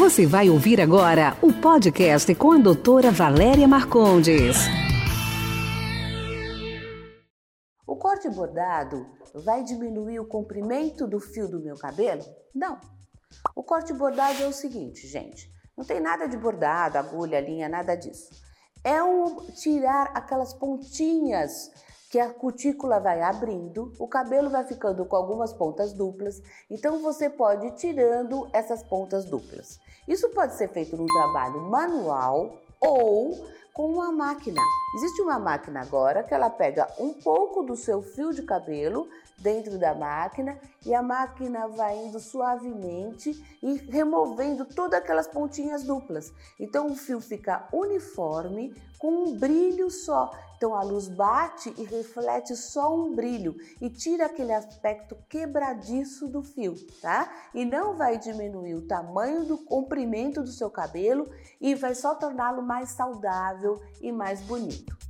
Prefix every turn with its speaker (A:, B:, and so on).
A: Você vai ouvir agora o podcast com a doutora Valéria Marcondes.
B: O corte bordado vai diminuir o comprimento do fio do meu cabelo? Não. O corte bordado é o seguinte, gente. Não tem nada de bordado, agulha, linha, nada disso. É um tirar aquelas pontinhas que a cutícula vai abrindo, o cabelo vai ficando com algumas pontas duplas, então você pode ir tirando essas pontas duplas. Isso pode ser feito num trabalho manual ou com uma máquina. Existe uma máquina agora que ela pega um pouco do seu fio de cabelo dentro da máquina e a máquina vai indo suavemente e removendo todas aquelas pontinhas duplas. Então o fio fica uniforme com um brilho só. Então a luz bate e reflete só um brilho e tira aquele aspecto quebradiço do fio, tá? E não vai diminuir o tamanho do comprimento do seu cabelo e vai só torná-lo mais saudável e mais bonito.